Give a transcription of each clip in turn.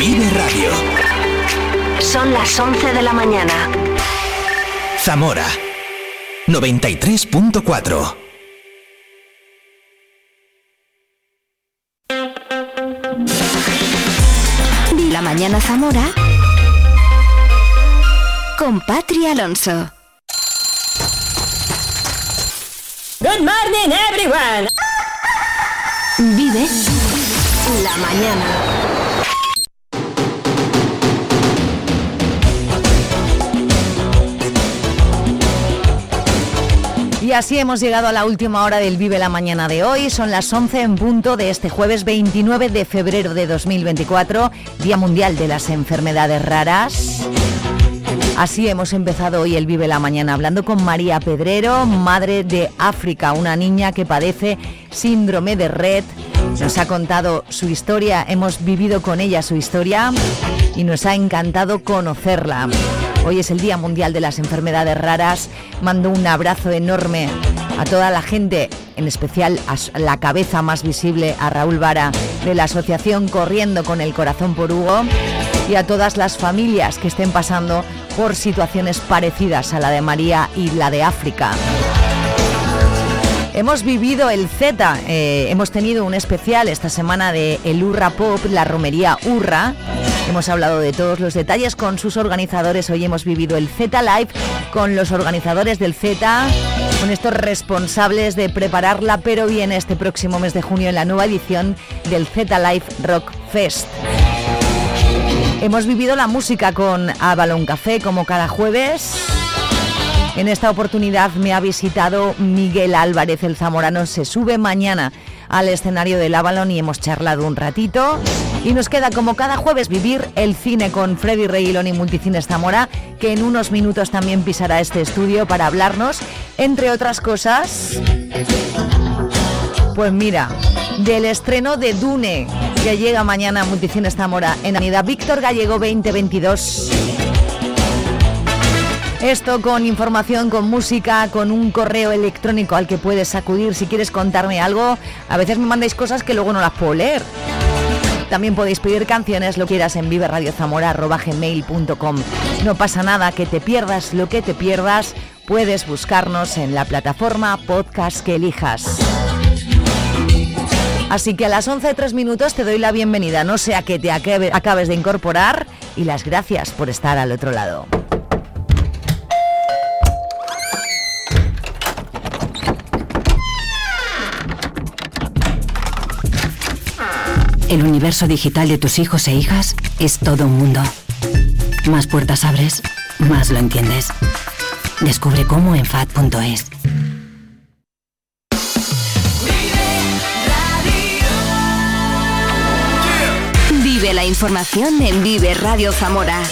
Vive Radio. Son las 11 de la mañana. Zamora 93.4. La mañana Zamora con Patri Alonso. Good morning everyone. Vive la mañana. Y así hemos llegado a la última hora del Vive la Mañana de hoy. Son las 11 en punto de este jueves 29 de febrero de 2024, Día Mundial de las Enfermedades Raras. Así hemos empezado hoy el Vive la Mañana hablando con María Pedrero, madre de África, una niña que padece síndrome de Red. Nos ha contado su historia, hemos vivido con ella su historia y nos ha encantado conocerla. Hoy es el Día Mundial de las Enfermedades Raras. Mando un abrazo enorme a toda la gente, en especial a la cabeza más visible, a Raúl Vara, de la asociación Corriendo con el Corazón por Hugo, y a todas las familias que estén pasando por situaciones parecidas a la de María y la de África. Hemos vivido el Z, eh, hemos tenido un especial esta semana de el Urra Pop, la romería Urra. Hemos hablado de todos los detalles con sus organizadores. Hoy hemos vivido el Z Live con los organizadores del Z, con estos responsables de prepararla, pero bien este próximo mes de junio en la nueva edición del Z Live Rock Fest. Hemos vivido la música con Avalon Café como cada jueves. En esta oportunidad me ha visitado Miguel Álvarez, el zamorano. Se sube mañana al escenario del Avalon y hemos charlado un ratito. Y nos queda como cada jueves vivir el cine con Freddy Reilón y Multicines Zamora, que en unos minutos también pisará este estudio para hablarnos, entre otras cosas. Pues mira, del estreno de Dune, que llega mañana a Multicines Zamora en Avenida Víctor Gallego 2022. Esto con información, con música, con un correo electrónico al que puedes acudir si quieres contarme algo. A veces me mandáis cosas que luego no las puedo leer. También podéis pedir canciones, lo quieras en viveradiozamora.gmail.com. No pasa nada, que te pierdas lo que te pierdas, puedes buscarnos en la plataforma podcast que elijas. Así que a las 11 3 minutos te doy la bienvenida, no sea que te acabes de incorporar y las gracias por estar al otro lado. El universo digital de tus hijos e hijas es todo un mundo. Más puertas abres, más lo entiendes. Descubre cómo en FAD.es. Vive la información en Vive Radio Zamora.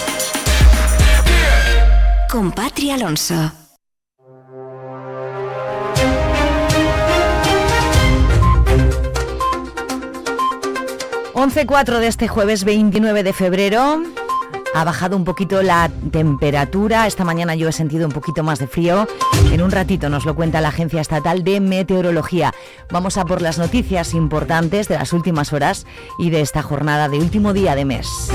Con Patria Alonso. 11.4 de este jueves 29 de febrero. Ha bajado un poquito la temperatura. Esta mañana yo he sentido un poquito más de frío. En un ratito nos lo cuenta la Agencia Estatal de Meteorología. Vamos a por las noticias importantes de las últimas horas y de esta jornada de último día de mes.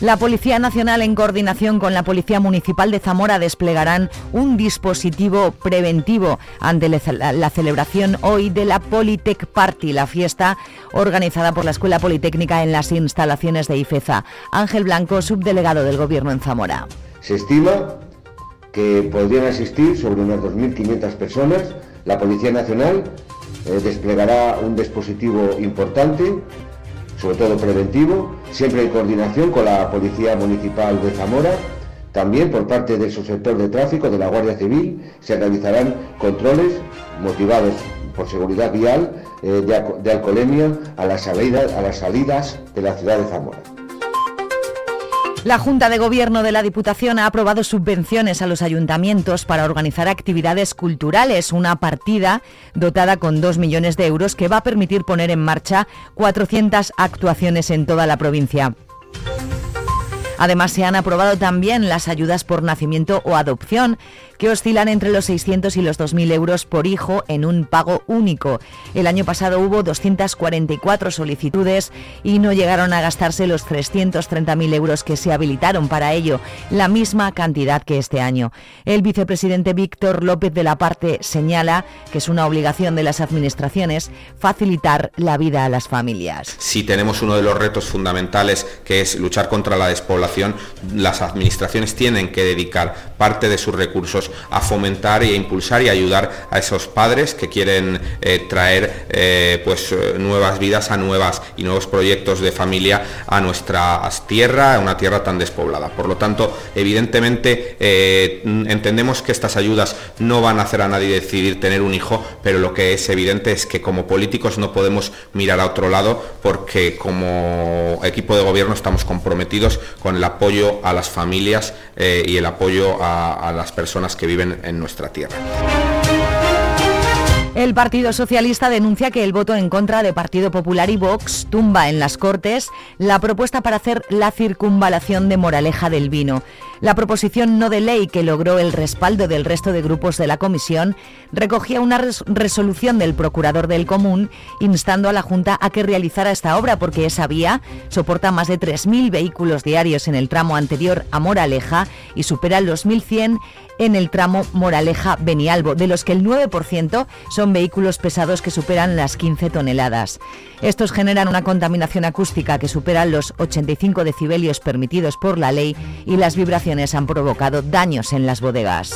La Policía Nacional, en coordinación con la Policía Municipal de Zamora, desplegarán un dispositivo preventivo ante la celebración hoy de la Politec Party, la fiesta organizada por la Escuela Politécnica en las instalaciones de IFEZA. Ángel Blanco, subdelegado del Gobierno en Zamora. Se estima que podrían asistir sobre unas 2.500 personas. La Policía Nacional eh, desplegará un dispositivo importante sobre todo preventivo, siempre en coordinación con la Policía Municipal de Zamora. También por parte del subsector de tráfico de la Guardia Civil se realizarán controles motivados por seguridad vial eh, de, alcoholemia a las salidas de la ciudad de Zamora. La Junta de Gobierno de la Diputación ha aprobado subvenciones a los ayuntamientos para organizar actividades culturales, una partida dotada con 2 millones de euros que va a permitir poner en marcha 400 actuaciones en toda la provincia. Además, se han aprobado también las ayudas por nacimiento o adopción, que oscilan entre los 600 y los 2.000 euros por hijo en un pago único. El año pasado hubo 244 solicitudes y no llegaron a gastarse los 330.000 euros que se habilitaron para ello, la misma cantidad que este año. El vicepresidente Víctor López de la Parte señala que es una obligación de las administraciones facilitar la vida a las familias. Si tenemos uno de los retos fundamentales que es luchar contra la despoblación, las administraciones tienen que dedicar parte de sus recursos a fomentar y a impulsar y ayudar a esos padres que quieren eh, traer eh, pues eh, nuevas vidas a nuevas y nuevos proyectos de familia a nuestra tierra, a una tierra tan despoblada. Por lo tanto, evidentemente entendemos que estas ayudas no van a hacer a nadie decidir tener un hijo, pero lo que es evidente es que como políticos no podemos mirar a otro lado porque como equipo de gobierno estamos comprometidos con el apoyo a las familias y el apoyo a las personas que viven en nuestra tierra. El Partido Socialista denuncia que el voto en contra de Partido Popular y Vox tumba en las Cortes la propuesta para hacer la circunvalación de Moraleja del Vino. La proposición no de ley que logró el respaldo del resto de grupos de la comisión recogía una resolución del procurador del común instando a la Junta a que realizara esta obra porque esa vía soporta más de 3.000 vehículos diarios en el tramo anterior a Moraleja y supera los 1.100 en el tramo Moraleja-Benialbo, de los que el 9% son vehículos pesados que superan las 15 toneladas. Estos generan una contaminación acústica que supera los 85 decibelios permitidos por la ley y las vibraciones han provocado daños en las bodegas.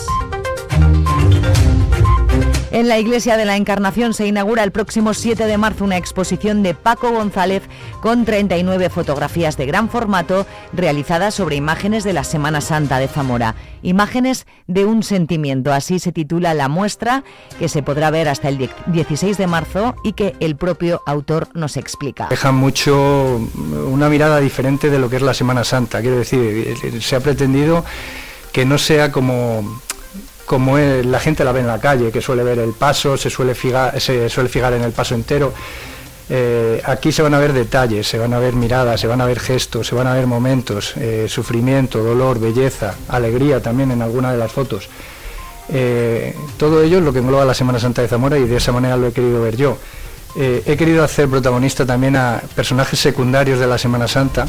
En la Iglesia de la Encarnación se inaugura el próximo 7 de marzo una exposición de Paco González con 39 fotografías de gran formato realizadas sobre imágenes de la Semana Santa de Zamora. Imágenes de un sentimiento, así se titula la muestra que se podrá ver hasta el 16 de marzo y que el propio autor nos explica. Deja mucho una mirada diferente de lo que es la Semana Santa, quiero decir, se ha pretendido que no sea como como la gente la ve en la calle, que suele ver el paso, se suele fijar, se suele fijar en el paso entero. Eh, aquí se van a ver detalles, se van a ver miradas, se van a ver gestos, se van a ver momentos, eh, sufrimiento, dolor, belleza, alegría también en alguna de las fotos. Eh, todo ello es lo que engloba la Semana Santa de Zamora y de esa manera lo he querido ver yo. he querido hacer protagonista también a personajes secundarios de la Semana Santa,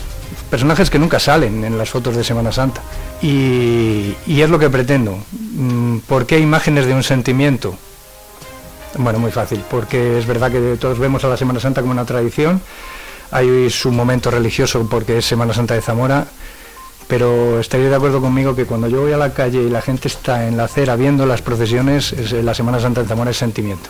personajes que nunca salen en las fotos de Semana Santa. Y, es lo que pretendo. Mm, ¿Por qué imágenes de un sentimiento? Bueno, muy fácil, porque es verdad que todos vemos a la Semana Santa como una tradición, hay su momento religioso porque es Semana Santa de Zamora, pero estaría de acuerdo conmigo que cuando yo voy a la calle y la gente está en la acera viendo las procesiones, la Semana Santa de Zamora es sentimiento.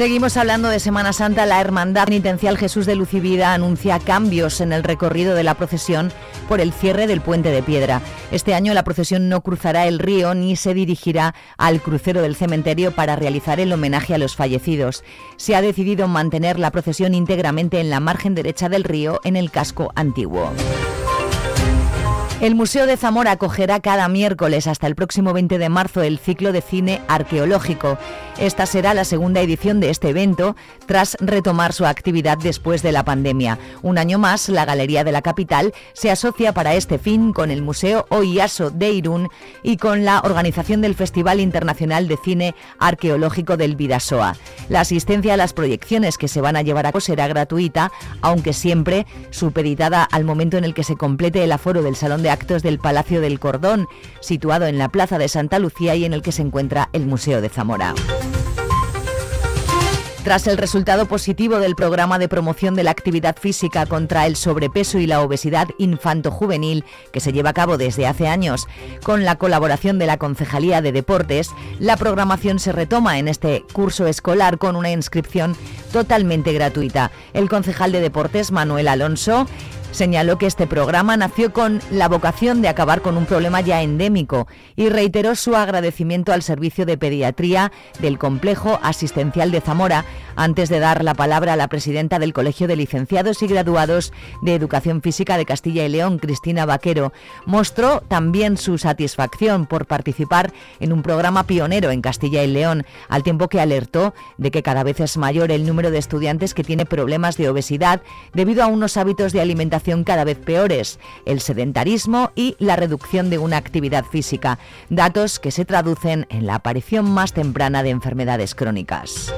Seguimos hablando de Semana Santa. La Hermandad Penitencial Jesús de Lucivida anuncia cambios en el recorrido de la procesión por el cierre del puente de piedra. Este año la procesión no cruzará el río ni se dirigirá al crucero del cementerio para realizar el homenaje a los fallecidos. Se ha decidido mantener la procesión íntegramente en la margen derecha del río en el casco antiguo. El Museo de Zamora acogerá cada miércoles hasta el próximo 20 de marzo el ciclo de cine arqueológico. Esta será la segunda edición de este evento tras retomar su actividad después de la pandemia. Un año más, la Galería de la Capital se asocia para este fin con el Museo Oiaso de Irún y con la organización del Festival Internacional de Cine Arqueológico del Vidasoa. La asistencia a las proyecciones que se van a llevar a cabo será gratuita, aunque siempre supeditada al momento en el que se complete el aforo del Salón actos del Palacio del Cordón, situado en la Plaza de Santa Lucía y en el que se encuentra el Museo de Zamora. Tras el resultado positivo del programa de promoción de la actividad física contra el sobrepeso y la obesidad infanto-juvenil que se lleva a cabo desde hace años, con la colaboración de la Concejalía de Deportes, la programación se retoma en este curso escolar con una inscripción totalmente gratuita. El concejal de Deportes, Manuel Alonso, Señaló que este programa nació con la vocación de acabar con un problema ya endémico y reiteró su agradecimiento al Servicio de Pediatría del Complejo Asistencial de Zamora antes de dar la palabra a la presidenta del Colegio de Licenciados y Graduados de Educación Física de Castilla y León, Cristina Vaquero. Mostró también su satisfacción por participar en un programa pionero en Castilla y León, al tiempo que alertó de que cada vez es mayor el número de estudiantes que tiene problemas de obesidad debido a unos hábitos de alimentación cada vez peores, el sedentarismo y la reducción de una actividad física, datos que se traducen en la aparición más temprana de enfermedades crónicas.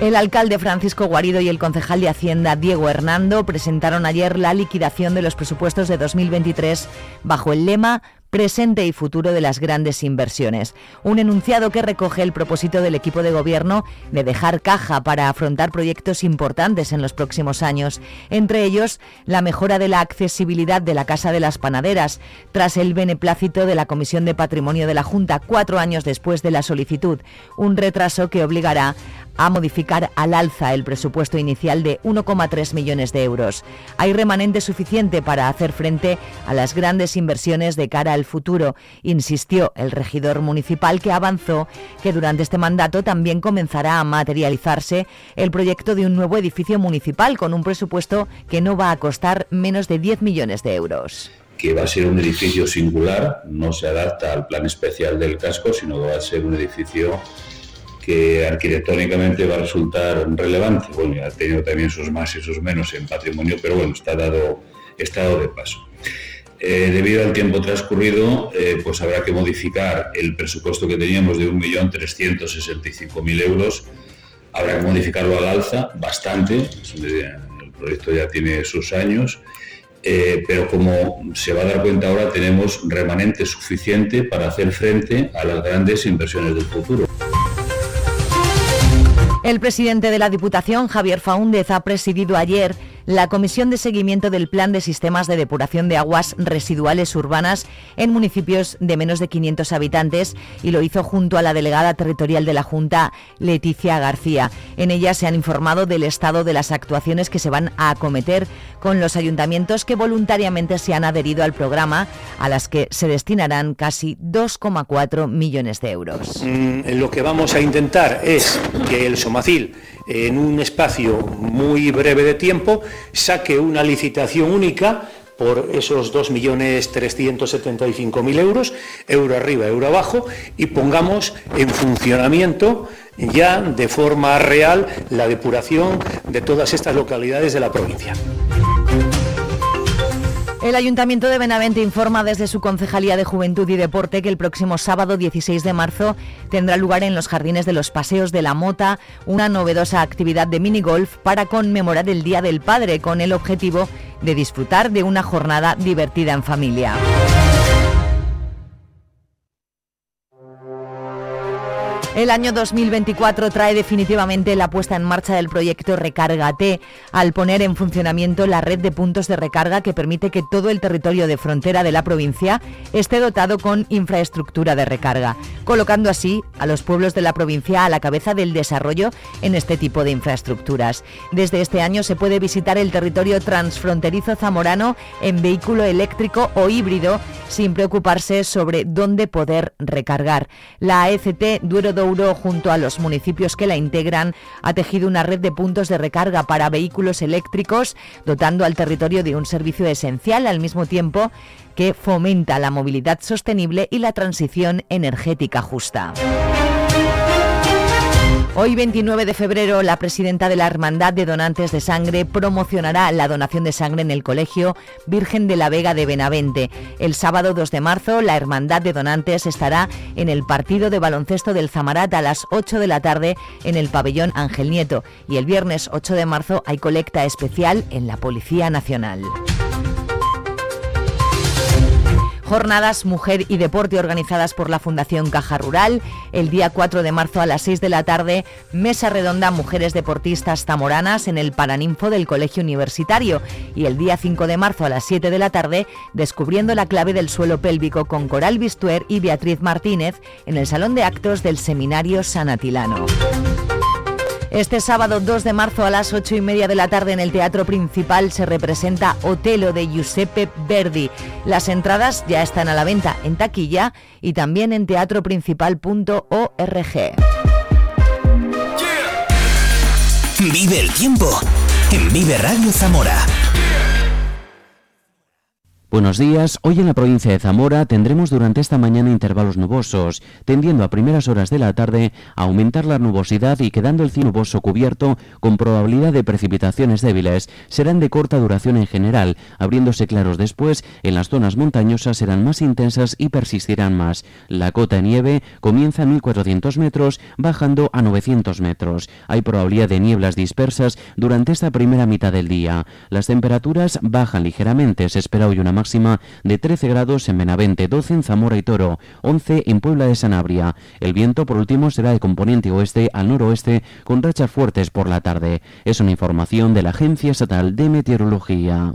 El alcalde Francisco Guarido y el concejal de Hacienda Diego Hernando presentaron ayer la liquidación de los presupuestos de 2023 bajo el lema presente y futuro de las grandes inversiones. Un enunciado que recoge el propósito del equipo de gobierno de dejar caja para afrontar proyectos importantes en los próximos años, entre ellos la mejora de la accesibilidad de la Casa de las Panaderas, tras el beneplácito de la Comisión de Patrimonio de la Junta cuatro años después de la solicitud, un retraso que obligará a modificar al alza el presupuesto inicial de 1,3 millones de euros. Hay remanente suficiente para hacer frente a las grandes inversiones de cara al futuro, insistió el regidor municipal que avanzó que durante este mandato también comenzará a materializarse el proyecto de un nuevo edificio municipal con un presupuesto que no va a costar menos de 10 millones de euros que va a ser un edificio singular, no se adapta al plan especial del casco, sino que va a ser un edificio que arquitectónicamente va a resultar relevante. Bueno, ha tenido también sus más y sus menos en patrimonio, pero bueno, está dado, estado de paso. Eh, debido al tiempo transcurrido, eh, pues habrá que modificar el presupuesto que teníamos de 1.365.000 euros. Habrá que modificarlo al alza bastante. El proyecto ya tiene sus años. Eh, pero como se va a dar cuenta ahora, tenemos remanente suficiente para hacer frente a las grandes inversiones del futuro. El presidente de la Diputación, Javier Faúndez, ha presidido ayer la Comisión de Seguimiento del Plan de Sistemas de Depuración de Aguas Residuales Urbanas en municipios de menos de 500 habitantes y lo hizo junto a la delegada territorial de la Junta, Leticia García. En ella se han informado del estado de las actuaciones que se van a acometer con los ayuntamientos que voluntariamente se han adherido al programa, a las que se destinarán casi 2,4 millones de euros. Mm, lo que vamos a intentar es que el Somacil en un espacio muy breve de tiempo, saque una licitación única por esos 2.375.000 euros, euro arriba, euro abajo, y pongamos en funcionamiento ya de forma real la depuración de todas estas localidades de la provincia. El Ayuntamiento de Benavente informa desde su Concejalía de Juventud y Deporte que el próximo sábado 16 de marzo tendrá lugar en los Jardines de los Paseos de la Mota una novedosa actividad de minigolf para conmemorar el Día del Padre con el objetivo de disfrutar de una jornada divertida en familia. El año 2024 trae definitivamente la puesta en marcha del proyecto Recárgate, al poner en funcionamiento la red de puntos de recarga que permite que todo el territorio de frontera de la provincia esté dotado con infraestructura de recarga, colocando así a los pueblos de la provincia a la cabeza del desarrollo en este tipo de infraestructuras. Desde este año se puede visitar el territorio transfronterizo zamorano en vehículo eléctrico o híbrido sin preocuparse sobre dónde poder recargar. La AECT Duero junto a los municipios que la integran, ha tejido una red de puntos de recarga para vehículos eléctricos, dotando al territorio de un servicio esencial al mismo tiempo que fomenta la movilidad sostenible y la transición energética justa. Hoy 29 de febrero la presidenta de la Hermandad de Donantes de Sangre promocionará la donación de sangre en el Colegio Virgen de la Vega de Benavente. El sábado 2 de marzo la Hermandad de Donantes estará en el partido de baloncesto del Zamarat a las 8 de la tarde en el pabellón Ángel Nieto y el viernes 8 de marzo hay colecta especial en la Policía Nacional. Jornadas Mujer y Deporte organizadas por la Fundación Caja Rural. El día 4 de marzo a las 6 de la tarde, Mesa Redonda Mujeres Deportistas Tamoranas en el Paraninfo del Colegio Universitario. Y el día 5 de marzo a las 7 de la tarde, Descubriendo la clave del suelo pélvico con Coral Bistuer y Beatriz Martínez en el Salón de Actos del Seminario San Atilano. Este sábado 2 de marzo a las 8 y media de la tarde en el Teatro Principal se representa Otelo de Giuseppe Verdi. Las entradas ya están a la venta en taquilla y también en teatroprincipal.org. Vive el tiempo en Vive Radio Zamora Buenos días. Hoy en la provincia de Zamora tendremos durante esta mañana intervalos nubosos, tendiendo a primeras horas de la tarde a aumentar la nubosidad y quedando el cielo nuboso cubierto con probabilidad de precipitaciones débiles. Serán de corta duración en general, abriéndose claros después, en las zonas montañosas serán más intensas y persistirán más. La cota de nieve comienza a 1400 metros, bajando a 900 metros. Hay probabilidad de nieblas dispersas durante esta primera mitad del día. Las temperaturas bajan ligeramente, se espera hoy una máxima de 13 grados en Benavente, 12 en Zamora y Toro, 11 en Puebla de Sanabria. El viento, por último, será de componente oeste al noroeste con rachas fuertes por la tarde. Es una información de la Agencia Estatal de Meteorología.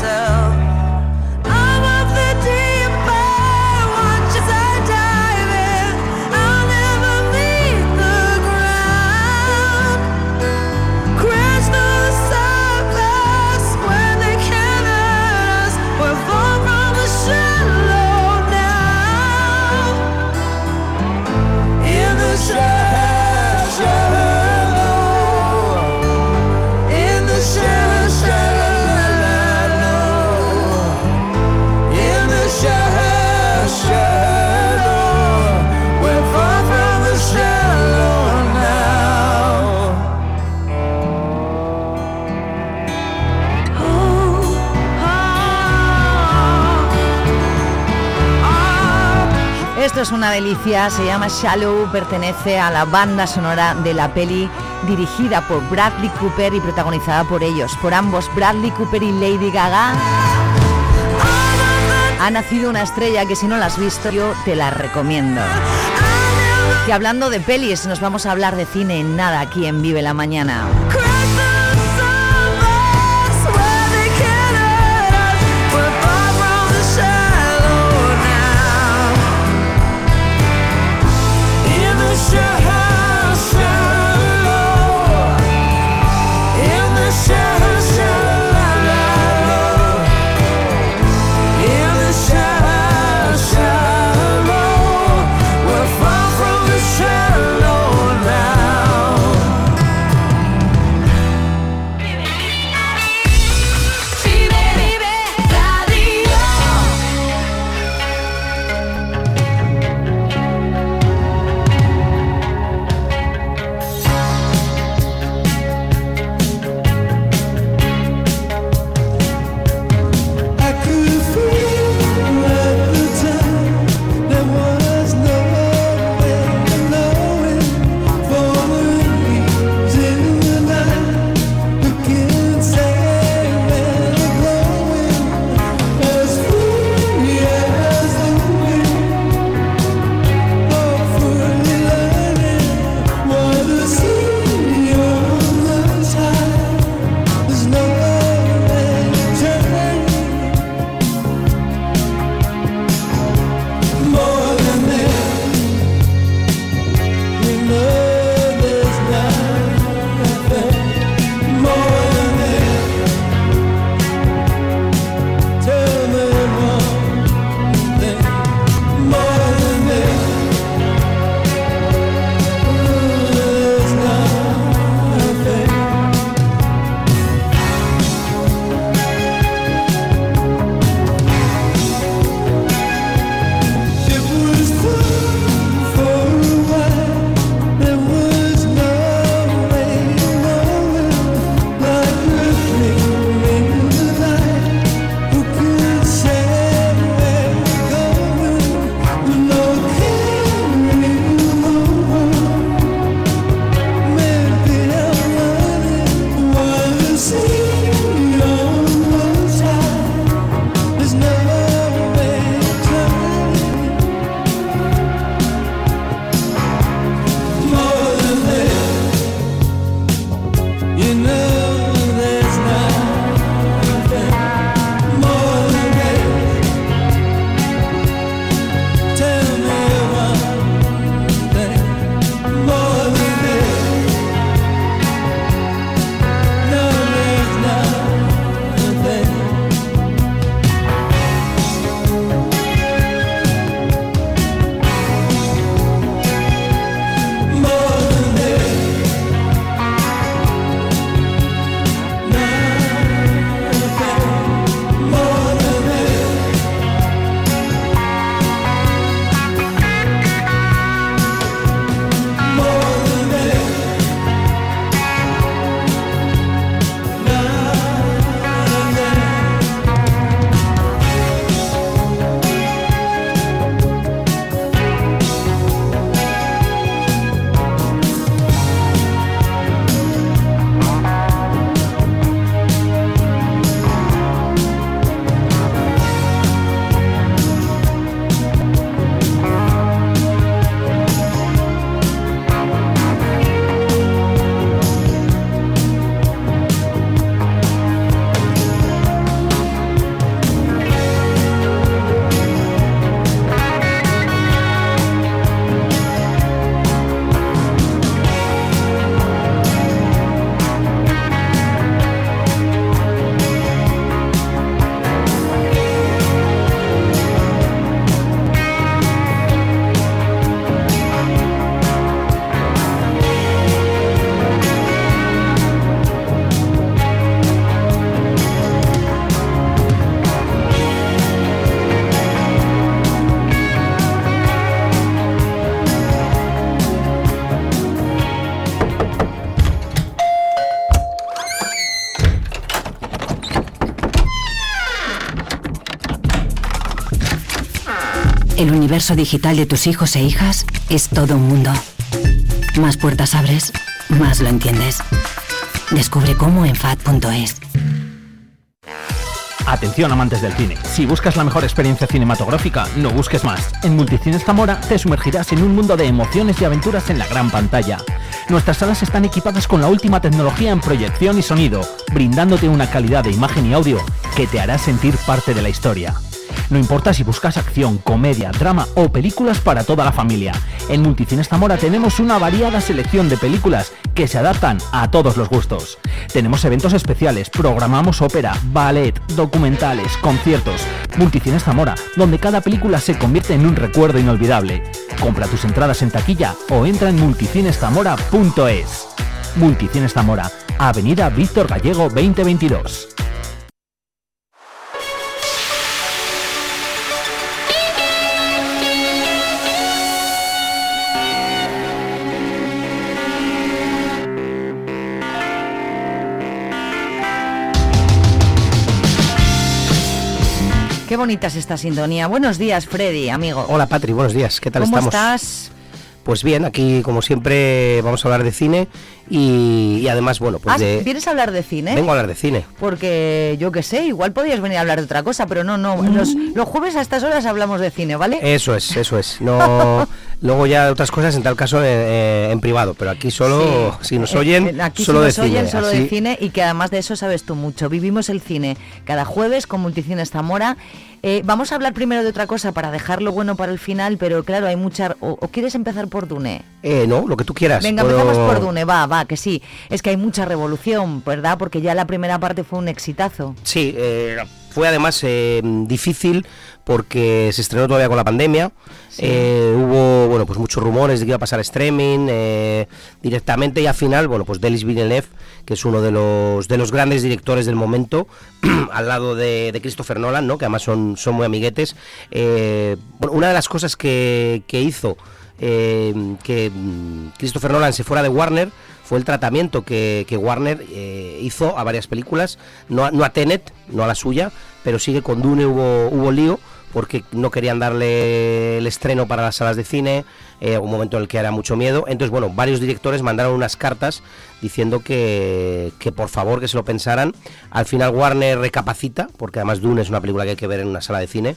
myself. Esto es una delicia, se llama Shallow, pertenece a la banda sonora de la peli dirigida por Bradley Cooper y protagonizada por ellos, por ambos, Bradley Cooper y Lady Gaga. Ha nacido una estrella que si no la has visto yo te la recomiendo. Que hablando de pelis nos vamos a hablar de cine en nada aquí en Vive la Mañana. Universo digital de tus hijos e hijas es todo un mundo. Más puertas abres, más lo entiendes. Descubre cómo en FAD.es. Atención amantes del cine, si buscas la mejor experiencia cinematográfica, no busques más. En Multicines Zamora te sumergirás en un mundo de emociones y aventuras en la gran pantalla. Nuestras salas están equipadas con la última tecnología en proyección y sonido, brindándote una calidad de imagen y audio que te hará sentir parte de la historia. No importa si buscas acción, comedia, drama o películas para toda la familia. En Multicines Zamora tenemos una variada selección de películas que se adaptan a todos los gustos. Tenemos eventos especiales, programamos ópera, ballet, documentales, conciertos. Multicines Zamora, donde cada película se convierte en un recuerdo inolvidable. Compra tus entradas en taquilla o entra en multicineszamora.es. Multicines Zamora, Avenida Víctor Gallego 2022. Bonita es esta sintonía. Buenos días, Freddy, amigo. Hola Patri, buenos días, ¿qué tal ¿Cómo estamos? estás? Pues bien, aquí como siempre vamos a hablar de cine y, y además, bueno, pues Ah, de... ¿Vienes a hablar de cine? Vengo a hablar de cine. Porque yo qué sé, igual podías venir a hablar de otra cosa, pero no, no. Los, los jueves a estas horas hablamos de cine, ¿vale? Eso es, eso es. No, luego ya otras cosas en tal caso eh, eh, en privado, pero aquí solo, si nos oyen, eh, aquí solo si de oyen, cine. solo así- de cine y que además de eso sabes tú mucho. Vivimos el cine cada jueves con Multicines Zamora. Eh, vamos a hablar primero de otra cosa para dejarlo bueno para el final, pero claro, hay mucha... ¿O, o quieres empezar por Dune? Eh, no, lo que tú quieras. Venga, empezamos por Dune, va, va, que sí. Es que hay mucha revolución, ¿verdad? Porque ya la primera parte fue un exitazo. Sí, eh, fue además difícil porque se estrenó todavía con la pandemia. Eh, hubo bueno pues muchos rumores de que iba a pasar streaming eh, directamente y al final bueno pues Denis Villeneuve que es uno de los de los grandes directores del momento al lado de, de Christopher Nolan no que además son son muy amiguetes eh, bueno, una de las cosas que, que hizo que mm, Christopher Nolan se fuera de Warner fue el tratamiento que, que Warner eh, hizo a varias películas, no a, no a Tenet, no a la suya, pero sí que con Dune hubo, hubo lío porque no querían darle el estreno para las salas de cine, eh, un momento en el que era mucho miedo. Entonces, bueno, varios directores mandaron unas cartas diciendo que, que por favor que se lo pensaran. Al final Warner recapacita, porque además Dune es una película que hay que ver en una sala de cine.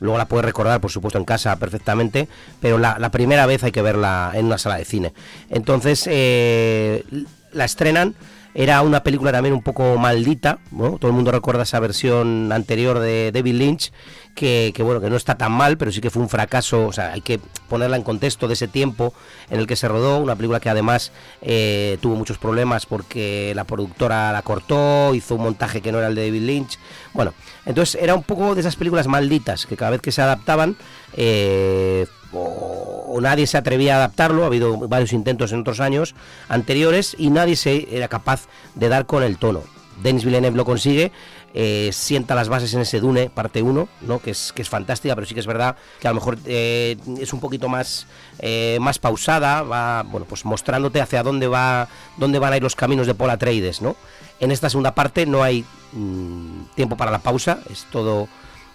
Luego la puedes recordar, por supuesto, en casa perfectamente, pero la, primera vez hay que verla en una sala de cine. Entonces, eh, la estrenan. Era una película también un poco maldita. Todo el mundo recuerda esa versión anterior de David Lynch, que, bueno, que no está tan mal, pero sí que fue un fracaso. O sea, hay que ponerla en contexto de ese tiempo en el que se rodó. Una película que además eh, tuvo muchos problemas porque la productora la cortó, hizo un montaje que no era el de David Lynch. Bueno, entonces era un poco de esas películas malditas que cada vez que se adaptaban eh, nadie se atrevía a adaptarlo, ha habido varios intentos en otros años anteriores y nadie se era capaz de dar con el tono. Denis Villeneuve lo consigue, eh, sienta las bases en ese Dune, parte 1, ¿no? que, es, que es fantástica, pero sí que es verdad que a lo mejor eh, es un poquito más, eh, más pausada, va bueno, pues mostrándote hacia dónde, va, dónde van a ir los caminos de Paul. ¿no? En esta segunda parte no hay mm, tiempo para la pausa, es todo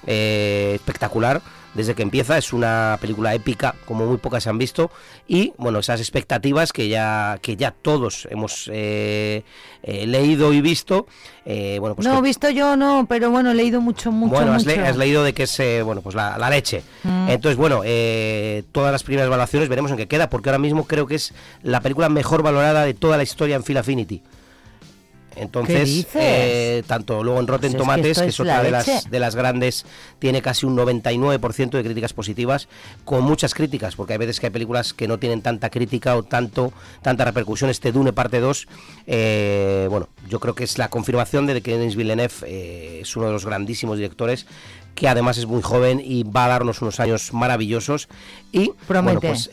espectacular desde que empieza. Es una película épica, como muy pocas se han visto. Y bueno, esas expectativas que ya, que ya todos hemos eh, eh, leído y visto. eh, bueno, pues no, que- visto yo no, pero bueno, he leído mucho, mucho, bueno, has, mucho. le- has leído de que es eh, bueno, pues la, la leche. Mm. Entonces, bueno, eh, todas las primeras evaluaciones veremos en qué queda, porque ahora mismo creo que es la película mejor valorada de toda la historia en Phil Affinity. Entonces, eh, tanto luego en Rotten Pues es que Tomates, que es otra de las, de las grandes, tiene casi un 99% de críticas positivas, con muchas críticas, porque hay veces que hay películas que no tienen tanta crítica o tanto tanta repercusión. Este Dune parte 2, eh, bueno, yo creo que es la confirmación de que Denis Villeneuve eh, es uno de los grandísimos directores que además es muy joven y va a darnos unos años maravillosos. Y bueno, pues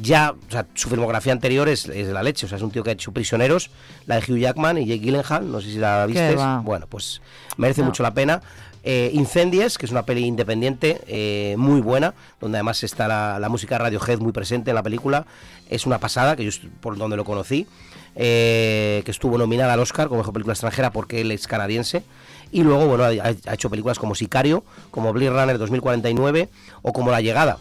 ya, o sea, su filmografía anterior es, es la leche, o sea, es un tío que ha hecho Prisioneros, la de Hugh Jackman y Jake Gyllenhaal, no sé si la viste, bueno, pues merece No. mucho la pena. Eh, Incendies, que es una peli independiente eh, muy buena, donde además está la, la música Radiohead muy presente en la película, es una pasada, que yo por donde lo conocí, eh, que estuvo nominada al Oscar como mejor película extranjera porque él es canadiense. Y luego, bueno, ha, ha hecho películas como Sicario, como Blade Runner 2049 o como La Llegada,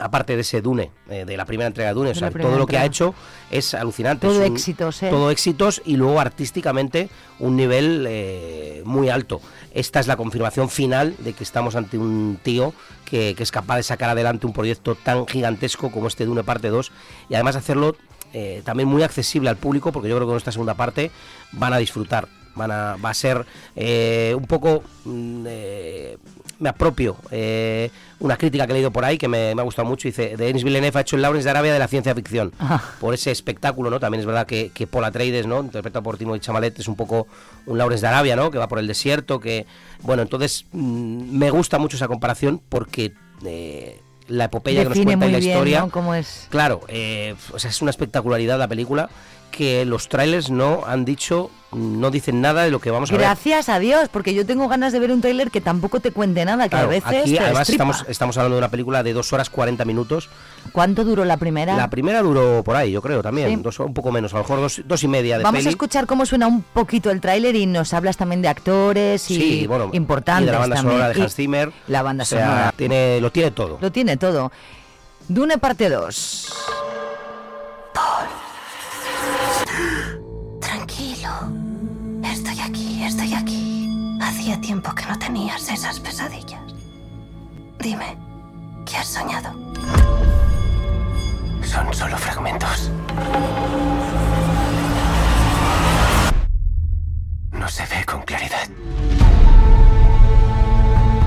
aparte de ese Dune, eh, de la primera entrega de Dune, o sea, todo lo que ha hecho es alucinante. Todo es un- éxitos, ¿eh? Todo éxitos y luego artísticamente un nivel eh, muy alto. Esta es la confirmación final de que estamos ante un tío que, que es capaz de sacar adelante un proyecto tan gigantesco como este Dune parte 2 y además hacerlo eh, también muy accesible al público porque yo creo que con esta segunda parte van a disfrutar. Van a, va a ser eh, un poco mm, eh, me apropio eh, una crítica que he leído por ahí que me, me ha gustado mucho. Dice, Denis Villeneuve ha hecho el Lawrence de Arabia de la ciencia ficción. Ah. Por ese espectáculo, ¿no? También es verdad que, que Paul Atreides, ¿no? Interpretado por Timothée Chamalet, es un poco un Lawrence de Arabia, ¿no? Que va por el desierto, que... Bueno, entonces mm, me gusta mucho esa comparación porque... eh, la epopeya que nos cuenta y la bien, historia ¿no? Cómo es. Claro, eh, o sea, es una espectacularidad la película que los trailers no han dicho, no dicen nada de lo que vamos a ver. Gracias a Dios, porque yo tengo ganas de ver un tráiler que tampoco te cuente nada, que Claro, a veces aquí te además destripa. estamos, estamos hablando de una película de 2 horas 40 minutos. ¿Cuánto duró la primera? La primera duró por ahí, yo creo también, Sí. dos, un poco menos, a lo mejor dos, dos y media de Vamos peli. a escuchar cómo suena un poquito el tráiler y nos hablas también de actores y Sí, bueno, importantes y de la banda también. sonora de Hans Zimmer. La banda O sea, sonora. Tiene, lo tiene todo. Lo tiene todo. Dune parte 2. Tiempo que no tenías esas pesadillas. Dime, ¿qué has soñado? Son solo fragmentos. No se ve con claridad.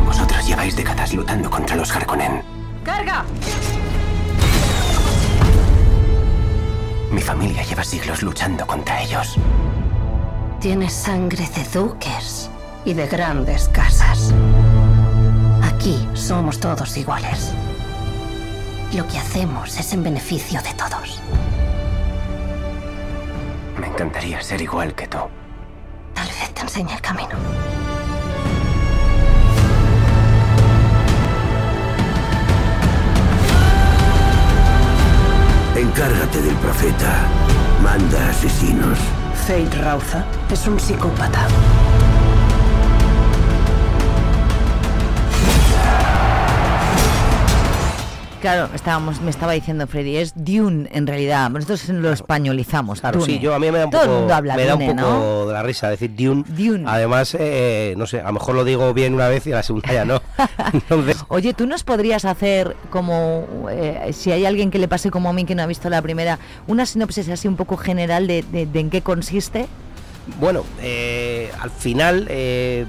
Vosotros lleváis décadas luchando contra los Harkonnen. ¡Carga! Mi familia lleva siglos luchando contra ellos. Tienes sangre de duques y de grandes casas. Aquí somos todos iguales. Lo que hacemos es en beneficio de todos. Me encantaría ser igual que tú. Tal vez te enseñe el camino. Encárgate del profeta. Manda asesinos. Fate Rauza es un psicópata. Claro, estábamos, me estaba diciendo Freddy, es Dune en realidad. Nosotros lo españolizamos. Claro, Dune. sí, yo a mí me da un poco, habla me da Dune, un poco ¿no? de la risa decir Dune. Además, eh, no sé, a lo mejor lo digo bien una vez y a la segunda ya no. Entonces, Oye, ¿tú nos podrías hacer como, eh, si hay alguien que le pase como a mí que no ha visto la primera, una sinopsis así un poco general de, de- de en qué consiste? Bueno, eh, al final eh,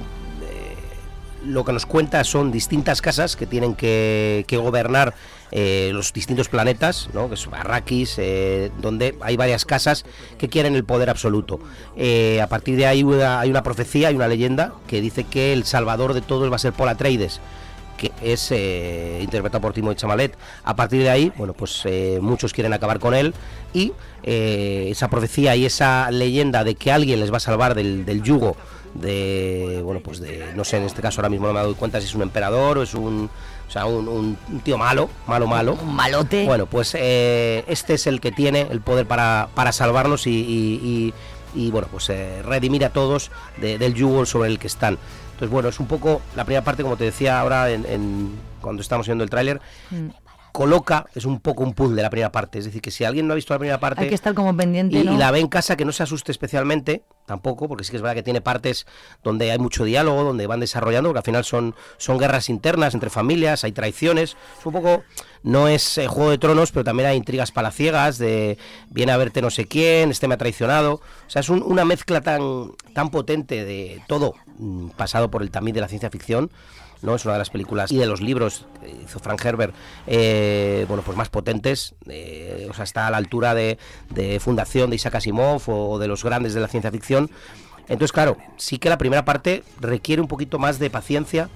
lo que nos cuenta son distintas casas que tienen que, gobernar eh, los distintos planetas, ¿no? que es Arrakis, eh, donde hay varias casas que quieren el poder absoluto. Eh, a partir de ahí hay una profecía, hay una leyenda que dice que el salvador de todos va a ser Paul Atreides que es interpretado por Timothée Chamalet. A partir de ahí, bueno, pues muchos quieren acabar con él y esa profecía y esa leyenda de que alguien les va a salvar del yugo de, bueno, pues de, no sé, en este caso ahora mismo no me doy cuenta si es un emperador o es un, o sea, un, un- un tío malo, malo, malo. Un malote. Bueno, pues eh, este es el que tiene el poder para, para salvarnos y, y- y- y, bueno, pues eh, redimir a todos de- del yugo sobre el que están. Entonces, bueno, es un poco la primera parte, como te decía ahora en, en- cuando estamos viendo el tráiler, coloca, es un poco un puzzle la primera parte. Es decir, que si alguien no ha visto la primera parte Hay que estar como pendiente, y, ¿no? y la ve en casa, que no se asuste especialmente, tampoco, porque sí que es verdad que tiene partes donde hay mucho diálogo, donde van desarrollando, porque al final son, son guerras internas entre familias, hay traiciones. Es un poco, no es eh, Juego de Tronos, pero también hay intrigas palaciegas, de viene a verte no sé quién, este me ha traicionado. O sea, es un- una mezcla tan, tan potente de todo mm, pasado por el tamiz de la ciencia ficción. ¿No? Es una de las películas y de los libros que hizo Frank Herbert, eh, bueno, pues más potentes, eh, o sea, está a la altura de, de Fundación de Isaac Asimov o de los grandes de la ciencia ficción. Entonces, claro, sí que la primera parte requiere un poquito más de paciencia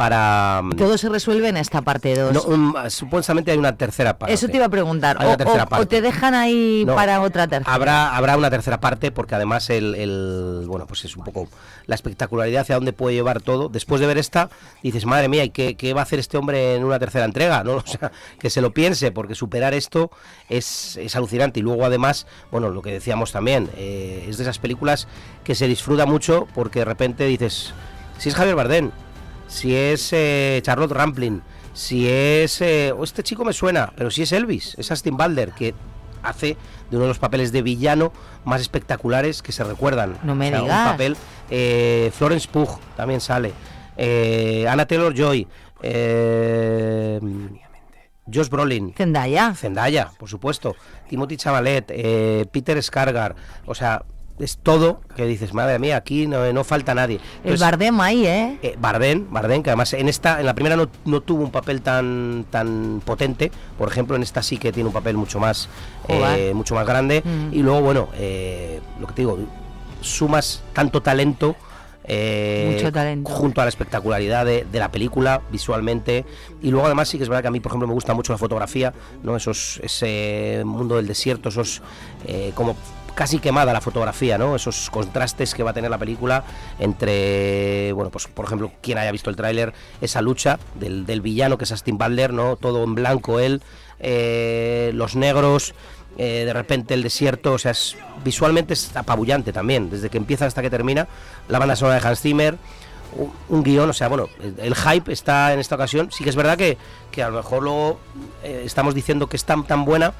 para... Todo se resuelve en esta parte 2. no, um, supuestamente hay una tercera parte. Eso te iba a preguntar. Hay O, una tercera o- parte. o te dejan ahí No. para otra tercera. Habrá, habrá una tercera parte porque además el, el- bueno pues es un poco la espectacularidad hacia dónde puede llevar todo. Después de ver esta, dices, madre mía, ¿y qué, qué va a hacer este hombre en una tercera entrega? ¿no? O sea, que se lo piense, porque superar esto es, es alucinante. Y luego además, bueno, lo que decíamos también, eh, es de esas películas que se disfruta mucho porque de repente dices, si es Javier Bardem, si es eh, Charlotte Rampling, si es... eh, oh, este chico me suena, pero si es Elvis, es Austin Balder, que hace de uno de los papeles de villano más espectaculares que se recuerdan. No me O sea, digas. Un papel... eh, Florence Pugh también sale. Eh, Anna Taylor-Joy. eh, Josh Brolin. Zendaya. Zendaya, por supuesto. Timothy Chavalet, Peter Skargar. O sea, es todo que dices, madre mía, aquí no, no falta nadie. El Bardem ahí, ¿eh? eh, Bardem, Bardem, que además en esta, en la primera no, no tuvo un papel tan tan potente, por ejemplo en esta sí que tiene un papel mucho más eh, mucho más grande Mm. y luego bueno, eh, lo que te digo, sumas tanto talento eh, Mucho talento. junto a la espectacularidad de, de la película visualmente y luego además sí que es verdad que a mí por ejemplo me gusta mucho la fotografía no esos ese mundo del desierto esos eh, como casi quemada la fotografía no esos contrastes que va a tener la película entre bueno pues por ejemplo quien haya visto el tráiler esa lucha del, del villano que es Austin Butler no todo en blanco él eh, los negros eh, de repente el desierto, o sea, es, visualmente es apabullante también, desde que empieza hasta que termina, la banda sonora de Hans Zimmer, un, guion, o sea, bueno, el, el hype está en esta ocasión, sí que es verdad que, que a lo mejor luego eh, estamos diciendo que es tan, tan buena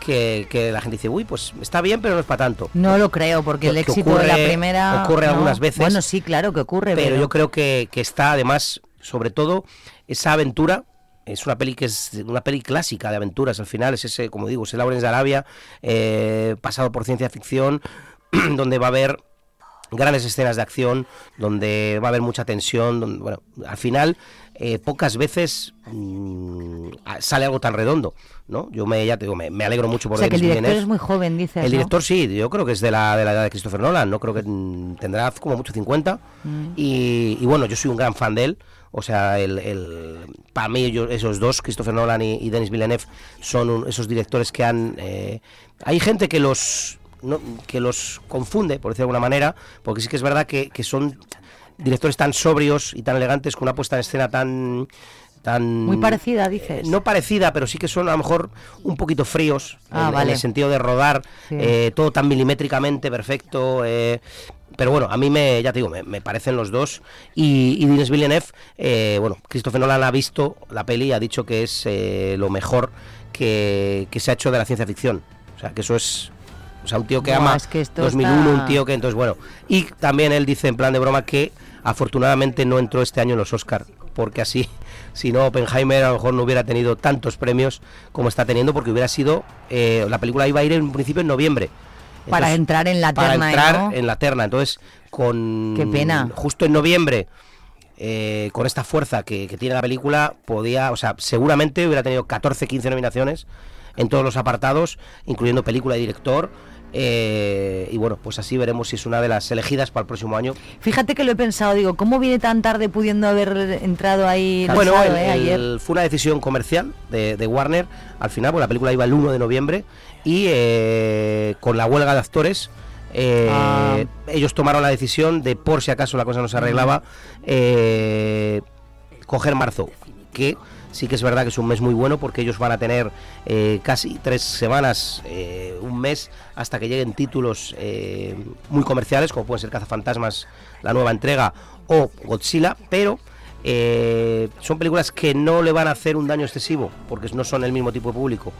que, que la gente dice, uy, pues está bien, pero no es para tanto. No lo creo, porque el éxito de la ocurre- primera. ocurre no. algunas veces. Bueno, sí, claro que ocurre, pero, pero yo creo que, que está además, sobre todo, esa aventura. Es una peli que es una peli clásica de aventuras. Al final es ese, como digo, es el Lawrence de Arabia, eh, pasado por ciencia ficción, donde va a haber grandes escenas de acción, donde va a haber mucha tensión. donde- bueno, al final, eh, pocas veces mm, sale algo tan redondo, ¿no? Yo me, ya te digo, me, me alegro mucho por o sea, que el director Villeneuve. es muy joven, dices. El ¿no? director sí, yo creo que es de la, de la edad de Christopher Nolan, no creo que mm, tendrá como mucho 50. Mm. Y, y bueno, yo soy un gran fan de él. O sea, el, el- para mí yo- esos dos, Christopher Nolan y, y Denis Villeneuve, son un- esos directores que han... eh, hay gente que los, no- que los confunde, por decirlo de alguna manera, porque sí que es verdad que, que son directores tan sobrios y tan elegantes con una puesta en escena tan... tan Muy parecida, dices. no parecida, pero sí que son a lo mejor un poquito fríos Ah, en, el sentido de rodar Sí. eh, todo tan milimétricamente perfecto. eh, pero bueno, a mí me, ya te digo, me, me parecen los dos. Y, y Denis Villeneuve, eh, bueno, Christopher Nolan ha visto la peli y ha dicho que es lo mejor que, que se ha hecho de la ciencia ficción. O sea, que eso es... O sea, un tío que ama es que esto 2001, está- un tío que entonces, bueno. Y también él dice en plan de broma que afortunadamente no entró este año en los Oscar, porque así, si no, Oppenheimer a lo mejor no hubiera tenido tantos premios como está teniendo, porque hubiera sido, eh, la película iba a ir en principio en noviembre. Para entrar en la para terna, entrar ¿no? en la terna. Entonces, con Qué pena. justo en noviembre, eh, con esta fuerza que, que tiene la película, podía, o sea, seguramente hubiera tenido 14, 15 nominaciones en todos los apartados, incluyendo película y director. Eh, y bueno, pues así veremos si es una de las elegidas para el próximo año. Fíjate que lo he pensado, digo, ¿cómo viene tan tarde pudiendo haber entrado ahí Bueno, el- eh, ayer? el- fue una decisión comercial de, de Warner al final, porque la película iba el 1 de noviembre y eh, con la huelga de actores. eh, Ah. Ellos tomaron la decisión de, por si acaso la cosa no se arreglaba, eh, coger marzo, que sí que es verdad que es un mes muy bueno porque ellos van a tener eh, casi tres semanas, eh, un mes, hasta que lleguen títulos eh, muy comerciales, como pueden ser Cazafantasmas, la nueva entrega, o Godzilla, pero son películas que no le van a hacer un daño excesivo, porque no son el mismo tipo de público.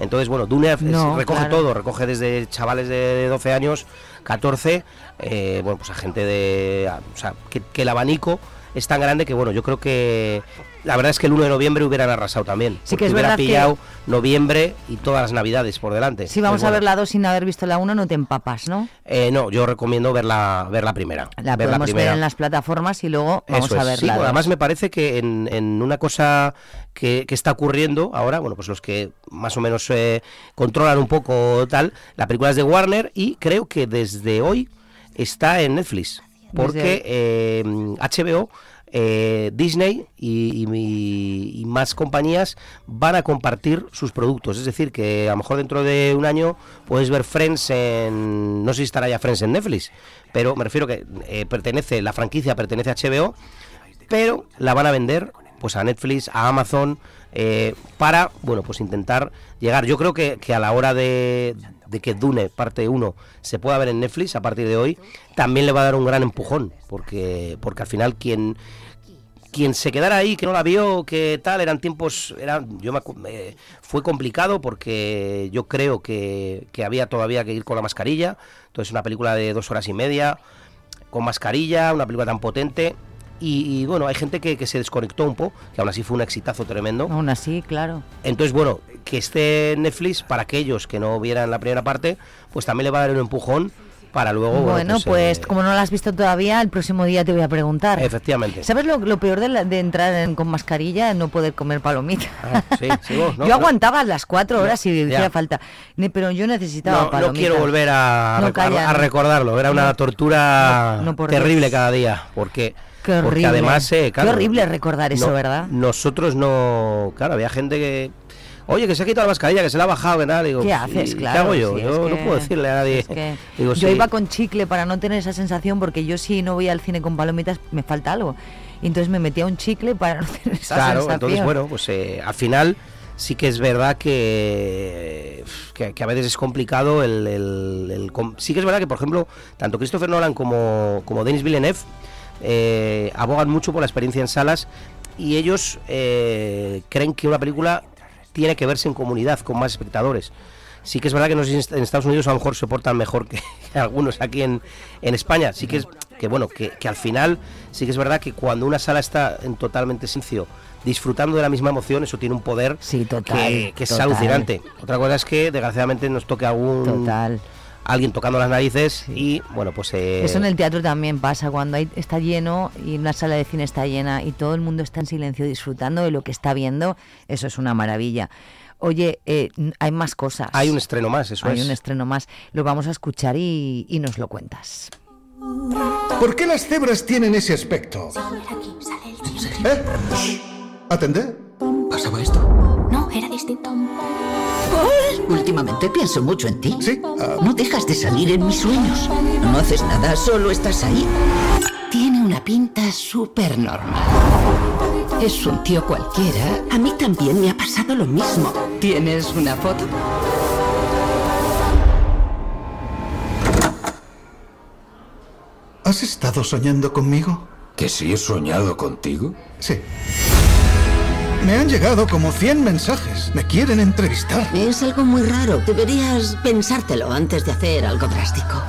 Entonces, bueno, Dune No, recoge claro. todo, recoge desde chavales de 12 años, 14, eh, bueno, pues a gente de... a- o sea, que, que el abanico es tan grande que, bueno, yo creo que la verdad es que el 1 de noviembre hubieran arrasado también. Sí que es hubiera verdad que- pillado noviembre y todas las navidades por delante. Si vamos Pues a ver la 2 sin haber visto la 1, no te empapas, ¿no? eh, no, yo recomiendo ver la, ver la primera. La ver podemos ver primera. en las plataformas y luego vamos Eso a es. ver Sí, bueno, además me parece que en, en una cosa que, que está ocurriendo ahora, bueno, pues los que más o menos eh, controlan un poco tal, la película es de Warner y creo que desde hoy está en Netflix, porque eh, HBO eh, Disney y, y- más compañías van a compartir sus productos. Es decir, que a lo mejor dentro de un año puedes ver Friends en. No sé si estará ya Friends en Netflix, pero me refiero que eh, pertenece, la franquicia pertenece a HBO, pero la van a vender pues a Netflix, a Amazon, eh, para, bueno, pues intentar llegar. Yo creo que, que a la hora de, de que Dune, parte 1, se pueda ver en Netflix a partir de hoy, también le va a dar un gran empujón, porque, porque al final quien quien se quedara ahí, que no la vio, que tal, eran tiempos, eran, yo me, me- fue complicado porque yo creo que, que había todavía que ir con la mascarilla, entonces una película de dos horas y media, con mascarilla, una película tan potente, y, y, bueno, hay gente que, que se desconectó un poco, que aún así fue un exitazo tremendo. Aún así, claro. Entonces, bueno, que esté Netflix, para aquellos que no vieran la primera parte, pues también le va a dar un empujón para luego... Bueno, pues, eh, como no la has visto todavía, el próximo día te voy a preguntar. Efectivamente. ¿Sabes lo, lo peor de, la- de entrar en- con mascarilla? No poder comer palomitas. Sí, sí, vos, ¿no? yo aguantaba las cuatro horas si hacía falta, pero yo necesitaba No, no palomitas. quiero volver a, recordarlo. Era una tortura terrible Dios. cada día. Porque, Qué porque horrible. además, eh, Qué claro, horrible recordar eso, ¿verdad? Nosotros no. Claro, había gente que. Oye, que se ha quitado la mascarilla, que se la ha bajado, que tal. Digo, ¿Qué "¿Y haces? ¿Qué Claro, hago yo? sí, yo no que- puedo decirle a nadie. es que Digo, yo sí. iba con chicle para no tener esa sensación porque yo si no voy al cine con palomitas me falta algo. Y entonces me metía un chicle para no tener esa Claro, sensación. entonces, bueno, pues eh, al final sí que es verdad que, que, que a veces es complicado el, el- el Sí que es verdad que, por ejemplo, tanto Christopher Nolan como, como Denis Villeneuve eh, abogan mucho por la experiencia en salas y ellos eh, creen que una película tiene que verse en comunidad, con más espectadores. Sí que es verdad que no sé si en Estados Unidos a lo mejor se portan mejor que algunos aquí en, en España. Sí que es que bueno, que, que al final sí que es verdad que cuando una sala está en totalmente silencio, disfrutando de la misma emoción, eso tiene un poder que, que es alucinante. Otra cosa es que desgraciadamente nos toque algún alguien tocando las narices y bueno, pues eh, Eso en el teatro también pasa, cuando hay, está lleno y una sala de cine está llena y todo el mundo está en silencio disfrutando de lo que está viendo, eso es una maravilla. Oye, eh, hay más cosas. hay un estreno más, eso Hay es. un estreno más. Lo vamos a escuchar y, y nos lo cuentas. ¿Por qué las cebras tienen ese aspecto? ¿Eh? ¿Atendé? ¿Pasaba esto? No, era distinto. Últimamente pienso mucho en ti. Sí. No dejas de salir en mis sueños. No haces nada, solo estás ahí. Tiene una pinta súper normal. Es un tío cualquiera. A mí también me ha pasado lo mismo. ¿Tienes una foto? ¿Has estado soñando conmigo? ¿Que sí he soñado contigo? Sí. Me han llegado como 100 mensajes. Me quieren entrevistar. Es algo muy raro. Deberías pensártelo antes de hacer algo drástico.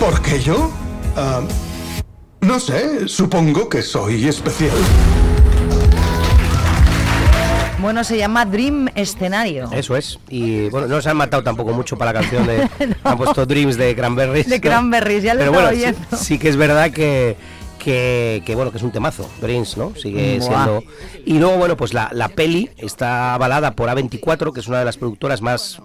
¿Por qué yo? Ah, no sé, supongo que soy especial. Bueno, se llama Dream Escenario. Eso es. Y bueno, no se han matado tampoco mucho para la canción de. Han puesto Dreams de Cranberries. De ¿no? Cranberries, ya lo Pero bueno, sí que es verdad que, que, que, bueno, que es un temazo, Dreams, ¿no? Sigue siendo. Y luego, bueno, pues la, la peli está avalada por A24, que es una de las productoras más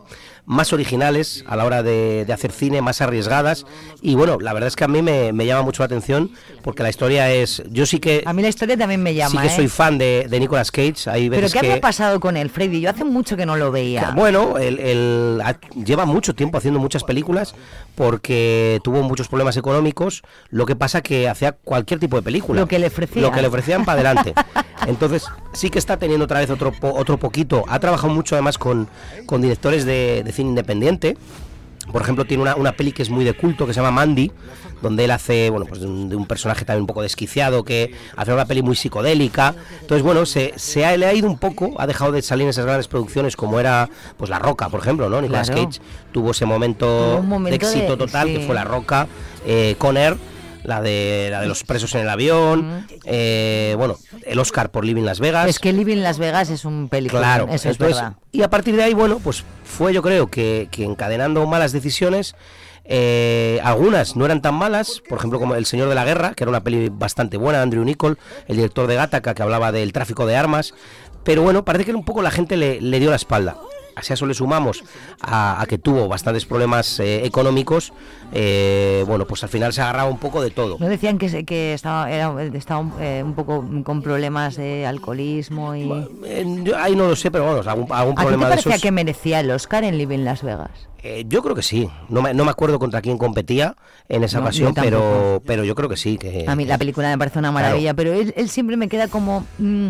más originales a la hora de, de hacer cine, más arriesgadas. Y bueno, la verdad es que a mí me, me llama mucho la atención porque la historia es. Yo sí que. A mí la historia también me llama. sí que ¿eh? soy fan de, de Nicolas Cage. Hay Pero veces ¿qué que. había pasado con él, Freddy? Yo hace mucho que no lo veía. Bueno, él, él ha- lleva mucho tiempo haciendo muchas películas porque tuvo muchos problemas económicos. Lo que pasa que hacía cualquier tipo de película. Lo que le ofrecían. Lo que le ofrecían para adelante. Entonces, sí que está teniendo otra vez otro, otro poquito. Ha trabajado mucho además con, con directores de, de cine independiente. Por ejemplo, tiene una, una peli que es muy de culto que se llama Mandy, donde él hace, bueno, pues de un, de un personaje también un poco desquiciado, que hace una peli muy psicodélica. Entonces, bueno, se, se ha, le ha ido un poco, ha dejado de salir en esas grandes producciones como era, pues La Roca, por ejemplo, ¿no? Nicolas Claro. Cage tuvo ese momento, de éxito de- total, sí. que fue La Roca, eh, con Air, la de, la de los presos en el avión, eh, bueno, el Oscar por Living Las Vegas. Es que Living Las Vegas es un película. Claro, eso es verdad. Y a partir de ahí, bueno, pues fue yo creo que, que encadenando malas decisiones, eh, algunas no eran tan malas, por ejemplo como El Señor de la Guerra, que era una peli bastante buena, Andrew Nichol, el director de Gattaca, que hablaba del tráfico de armas, pero bueno, parece que un poco la gente le, le dio la espalda. Si a eso le sumamos a, a que tuvo bastantes problemas eh, económicos, eh, bueno, pues al final se agarraba un poco de todo. No decían que, que estaba, era, estaba eh, un poco con problemas de alcoholismo y... Yo ahí no lo sé, pero bueno, algún, algún ¿A ti te problema de parecía esos. que merecía el Oscar en Living Las Vegas? Eh, yo creo que sí. No me, no me acuerdo contra quién competía en esa No, ocasión, pero, pero yo creo que sí. Que, A mí la película me parece una maravilla, pero él, él siempre me queda como mm,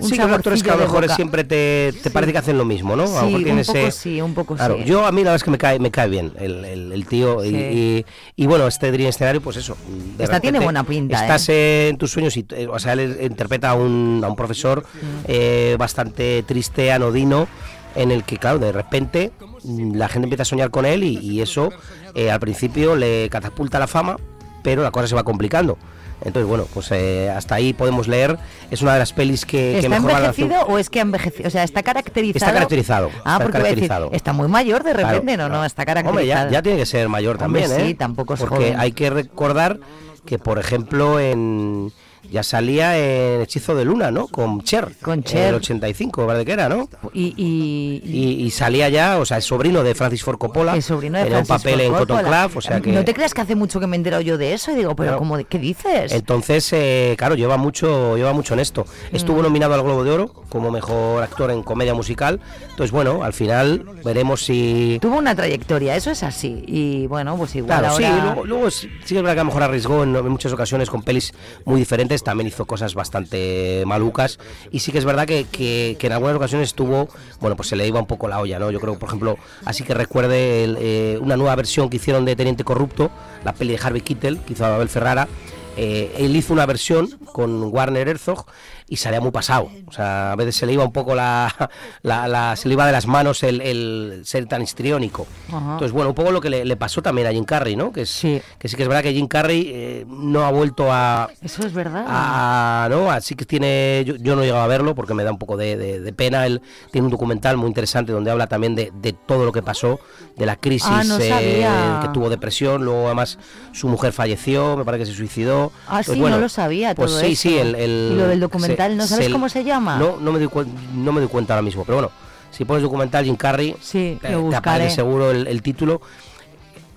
un sí, los actores que a lo mejor boca. siempre te, te parece que hacen lo mismo, ¿no? a lo Sí, mejor un poco ese- sí, un poco Claro, sí. yo a mí la verdad es que me cae, me cae bien el, el- el tío y, Sí. y- y bueno, este Dream escenario, pues eso. Esta tiene buena pinta, Estás eh, en tus sueños y, eh, o sea, él interpreta a un, a un profesor eh, bastante triste, anodino, en el que, claro, de repente mm, la gente empieza a soñar con él y, y eso eh, al principio le catapulta la fama, pero la cosa se va complicando. Entonces, bueno, pues eh, hasta ahí podemos leer. Es una de las pelis que, que ¿Está mejor balance- envejecido o es que ha envejecido? O sea, está caracterizado. Está caracterizado. Ah, está porque decir, caracterizado. está muy mayor de Claro, repente, no, no, está Hombre, caracterizado. ya, ya tiene que ser mayor Hombre, también, ¿eh? sí, tampoco es Porque joven. hay que recordar que, por ejemplo, en ya salía en Hechizo de Luna, ¿no? Con Cher. Con En Cher. el 85, ¿verdad que era, no? Y, y, Y, y salía ya, o sea, es sobrino de Francis Ford Coppola. El sobrino de Tenía un Francis papel en Ford Cotton Coppola. Club, o sea que... No te creas que hace mucho que me he enterado yo de eso y digo, pero Claro. ¿cómo, ¿qué dices? Entonces, eh, claro, lleva mucho, lleva mucho en esto. Estuvo Mm. nominado al Globo de Oro como mejor actor en comedia musical. Entonces, bueno, al final veremos si. Tuvo una trayectoria, eso es así. Y bueno, pues igual Claro, sí, ahora... luego, luego sí sí es verdad que a lo mejor arriesgó en, en muchas ocasiones con pelis muy diferentes, también hizo cosas bastante malucas y sí que es verdad que, que- que en algunas ocasiones estuvo, bueno, pues se le iba un poco la olla, ¿no? Yo creo, por ejemplo, así que recuerde eh, una nueva versión que hicieron de Teniente Corrupto, la peli de Harvey Keitel, que hizo Abel Ferrara, eh, él hizo una versión con Warner Herzog y salía muy pasado. O sea, a veces se le iba un poco la, la- la- se le iba de las manos el, el ser tan histriónico. Ajá. Entonces, bueno, un poco lo que le, le pasó también a Jim Carrey, ¿no? Que, es, que sí que es verdad que Jim Carrey eh, no ha vuelto a, Eso es verdad. a- no, así que tiene, yo, yo no he llegado a verlo porque me da un poco de, de- de pena. Él tiene un documental muy interesante donde habla también de, de todo lo que pasó, de la crisis Ah, no eh, que tuvo depresión, luego además su mujer falleció, me parece que se suicidó. Ah, sí, bueno, no lo sabía Pues todo sí, eso. sí, el, el- Y lo del documental, ¿no sabes cómo se llama? No, no me, doy no me doy cuenta ahora mismo, pero bueno, si pones documental Jim Carrey, Sí, te, lo te aparece seguro el, el título.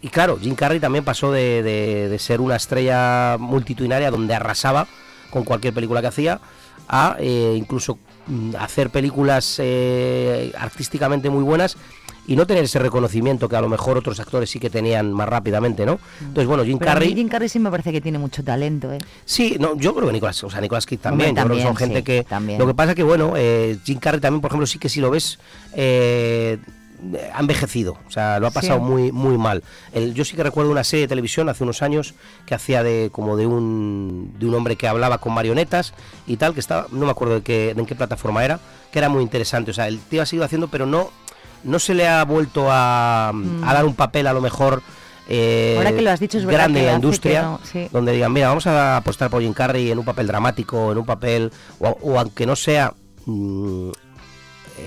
Y claro, Jim Carrey también pasó de, de- de ser una estrella multitudinaria donde arrasaba con cualquier película que hacía a eh, incluso mm, hacer películas eh, artísticamente muy buenas y no tener ese reconocimiento que a lo mejor otros actores sí que tenían más rápidamente, ¿no? Entonces, bueno, Jim Pero a mí Carrey... Jim Carrey sí me parece que tiene mucho talento, ¿eh? Sí, no, yo creo que Nicolas, o sea, Nicolas Cage también, Hombre, yo creo que son gente sí, que también. lo que pasa que bueno, eh, Jim Carrey también, por ejemplo, sí que si lo ves eh, ha envejecido, o sea, lo ha pasado Sí. muy muy mal. El- yo sí que recuerdo una serie de televisión hace unos años que hacía de como de un de un hombre que hablaba con marionetas y tal, que estaba, no me acuerdo de qué de en qué plataforma era, que era muy interesante, o sea, el tío ha seguido haciendo, pero no no se le ha vuelto a, a dar un papel a lo mejor eh. Ahora que lo has dicho, es grande en la industria no, sí. donde digan mira vamos a apostar por Jim Carrey en un papel dramático en un papel o, o aunque no sea mm,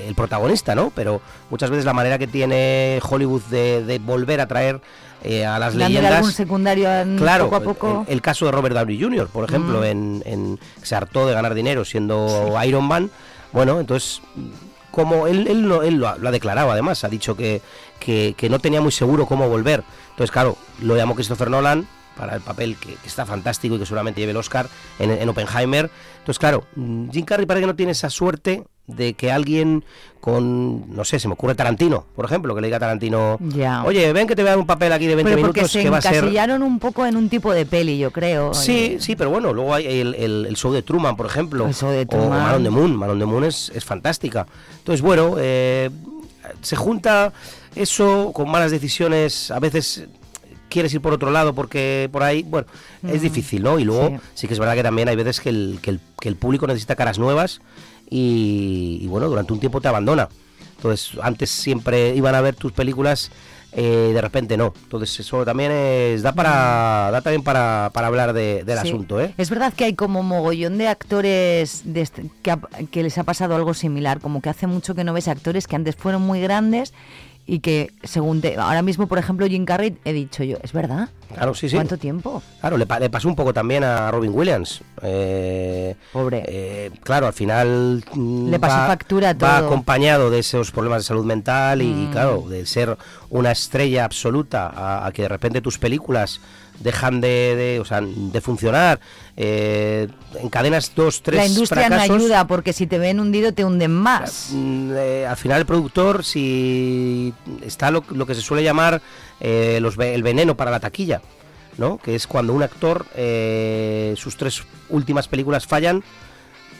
el protagonista no pero muchas veces la manera que tiene Hollywood de, de volver a traer eh, a las Dándole leyendas algún secundario en- Claro, poco a poco. El, el caso de Robert Downey Jr., por ejemplo, Mm. en, en- se hartó de ganar dinero siendo Iron Man. Bueno, entonces, como él, él, lo, él lo ha, lo ha declarado además, ha dicho que, que, que no tenía muy seguro cómo volver. Entonces, claro, lo llamó Christopher Nolan para el papel que, que está fantástico y que seguramente lleve el Oscar en, en Oppenheimer. Entonces, claro, mm, Jim Carrey parece que no tiene esa suerte de que alguien con, no sé, se me ocurre Tarantino, por ejemplo, que le diga a Tarantino, Ya. oye, ven que te voy a dar un papel aquí de 20 Pero porque minutos se que va a ser... encasillaron un poco en un tipo de peli, yo creo. Sí, sí, pero bueno, luego hay el, el- el show de Truman, por ejemplo. El show de O Truman. Man on the Moon. Man on the Moon es, es fantástica. Entonces, bueno, eh, se junta eso con malas decisiones. A veces quieres ir por otro lado porque por ahí, bueno, es Mm, difícil, ¿no? Y luego sí. sí. que es verdad que también hay veces que el, que el- que el público necesita caras nuevas y, y, bueno, durante un tiempo te abandona. Entonces, antes siempre iban a ver tus películas, eh, de repente no. Entonces, eso también es, da para da también para, para hablar de- del Sí. asunto, ¿eh? Es verdad que hay como mogollón de actores de este- que les ha pasado algo similar, como que hace mucho que no ves actores que antes fueron muy grandes y que según te, ahora mismo, por ejemplo, Jim Carrey, he dicho yo, es verdad. Claro, sí, sí. ¿Cuánto tiempo? Claro, le, le pasó un poco también a Robin Williams. Eh, Pobre. claro, al final. mm, Le pasó factura Va todo. acompañado de esos problemas de salud mental y, Mm. claro, de ser una estrella absoluta a, a que de repente tus películas dejan de, de, o sea, de funcionar. eh, encadenas dos, tres La industria fracasos. no ayuda porque si te ven hundido te hunden más. Mm, eh, al final el productor si está lo, lo que se suele llamar eh, los el veneno para la taquilla no que es cuando un actor eh, sus tres últimas películas fallan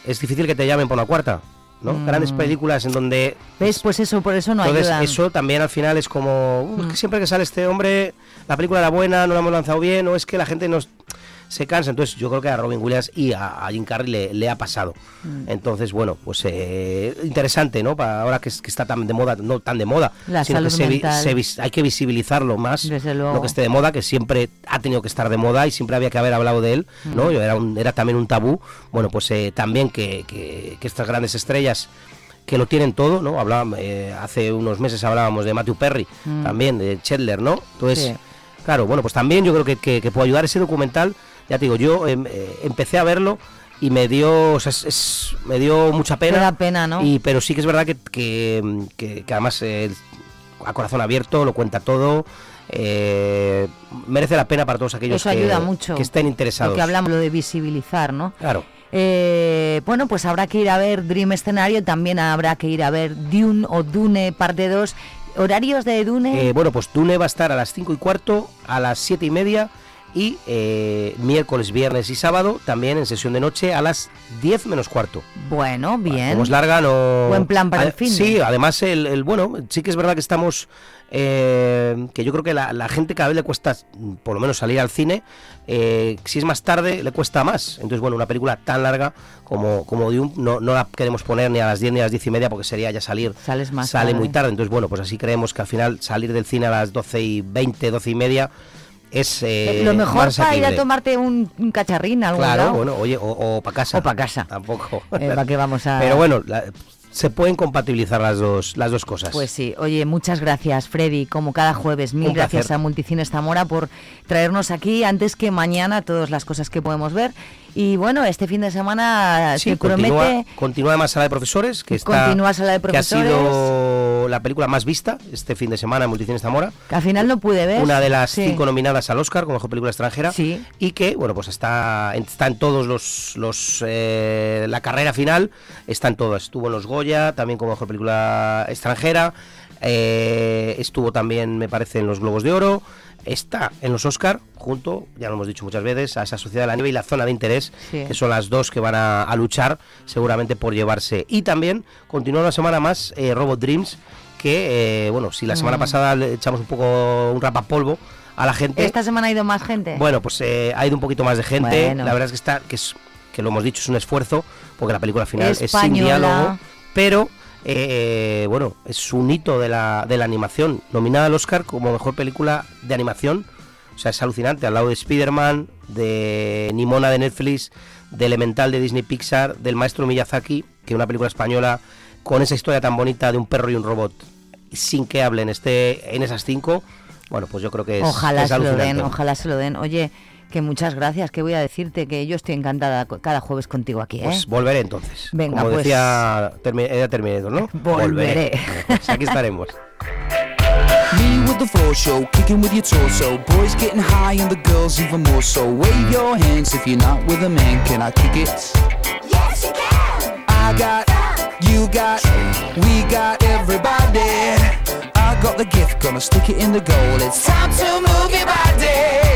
es difícil que te llamen por una cuarta no Mm. grandes películas en donde ¿Ves? Pues eso, por eso no entonces ayudan. eso también al final es como "Uh, que siempre que sale este hombre la película era buena no la hemos lanzado bien o es que la gente nos se cansa entonces yo creo que a Robin Williams y a, a Jim Carrey le, le ha pasado Mm. entonces bueno pues eh, interesante no para ahora que, es- que está tan de moda no tan de moda La sino que se se hay que visibilizarlo más Desde luego. no que esté de moda que siempre ha tenido que estar de moda y siempre había que haber hablado de él no Mm. Yo era un- era también un tabú bueno pues eh, también que, que- que estas grandes estrellas que lo tienen todo, ¿no? Hablábamos, eh, hace unos meses hablábamos de Matthew Perry, Mm. también de Chandler, ¿no? Entonces, Sí. Claro, bueno, pues también yo creo que, que, que puede ayudar ese documental. Ya te digo, yo em, eh, empecé a verlo y me dio, o sea, es- es- me dio mucha pena. Da pena, ¿no? Y, pero sí que es verdad que, que, que- que además eh, a corazón abierto lo cuenta todo. eh, merece la pena para todos aquellos Eso que, ayuda mucho. que estén interesados. Lo que hablamos, lo de visibilizar, ¿no? Claro. Eh, bueno, pues habrá que ir a ver Dream Escenario, también habrá que ir a ver Dune o Dune parte 2. ¿Horarios de Dune? Eh, bueno, pues Dune va a estar a las 5 y cuarto, a las 7 y media y eh, miércoles, viernes y sábado también en sesión de noche a las 10 menos cuarto. bueno, bien. Como es larga, no... Buen plan para el fin. Sí, además, el, el- bueno, sí que es verdad que estamos... eh, que yo creo que la, la gente cada vez le cuesta, por lo menos, salir al cine. eh, si es más tarde, le cuesta más. Entonces, bueno, una película tan larga como, como Dune no, no la queremos poner ni a las 10 ni a las 10 y media porque sería ya salir. Sales más Sale tarde. muy tarde. Entonces, bueno, pues así creemos que al final salir del cine a las 12 y 20, 12 y media es... eh, Lo mejor más para ir a tomarte un, un cacharrín a algún Claro, lado. bueno, oye, o, para casa. O para casa. Tampoco. Eh, ¿para qué vamos a...? Pero bueno, la- se pueden compatibilizar las dos, las dos cosas. Pues sí, oye, muchas gracias Freddy, como cada jueves, mil Un gracias placer. a Multicines Zamora por traernos aquí antes que mañana todas las cosas que podemos ver. Y bueno, este fin de semana Sí, se continúa, promete... continúa además Sala de Profesores, que está Continúa Sala de que ha Profesores. La película más vista este fin de semana en Multicines Zamora. Que al final no pude ver. Una de las Sí. cinco nominadas al Oscar como mejor película extranjera. Sí. Y que, bueno, pues está, está en todos los. los eh, la carrera final está en todas. Estuvo en los Goya, también como mejor película extranjera. eh, estuvo también, me parece, en los Globos de Oro. Está en los Oscar, junto, ya lo hemos dicho muchas veces, a esa Sociedad de la Nieve y la Zona de Interés, Sí. que son las dos que van a, a luchar seguramente por llevarse. Y también continúa una semana más eh, Robot Dreams, que, eh, bueno, si la semana Mm. pasada le echamos un poco un rapapolvo a la gente, Esta semana ha ido más gente. bueno, pues eh, ha ido un poquito más de gente. Bueno. La verdad es que está, que es que lo hemos dicho, es un esfuerzo, porque la película final es sin diálogo, pero eh, bueno, es un hito de la, de la animación, nominada al Oscar como mejor película de animación. O sea, es alucinante, al lado de Spider-Man, de Nimona de Netflix, de Elemental de Disney Pixar, del maestro Miyazaki, que una película española con esa historia tan bonita de un perro y un robot, sin que hablen, esté en esas cinco. Bueno, pues yo creo que es, ojalá es se lo den, ojalá se lo den. Oye, que muchas gracias, que voy a decirte que yo estoy encantada cada jueves contigo aquí, ¿eh? Pues volveré entonces. Venga, Como pues. decía era Terminator, ¿no? Volveré. Pues aquí estaremos. Me with the floor show, kicking with your torso. Boys getting high and the girls even more so. Wave your hands if you're not with a man. Can I kick it? Yes, you can. I got, you got, we got everybody. I got the gift, gonna stick it in the goal. It's time to move your body.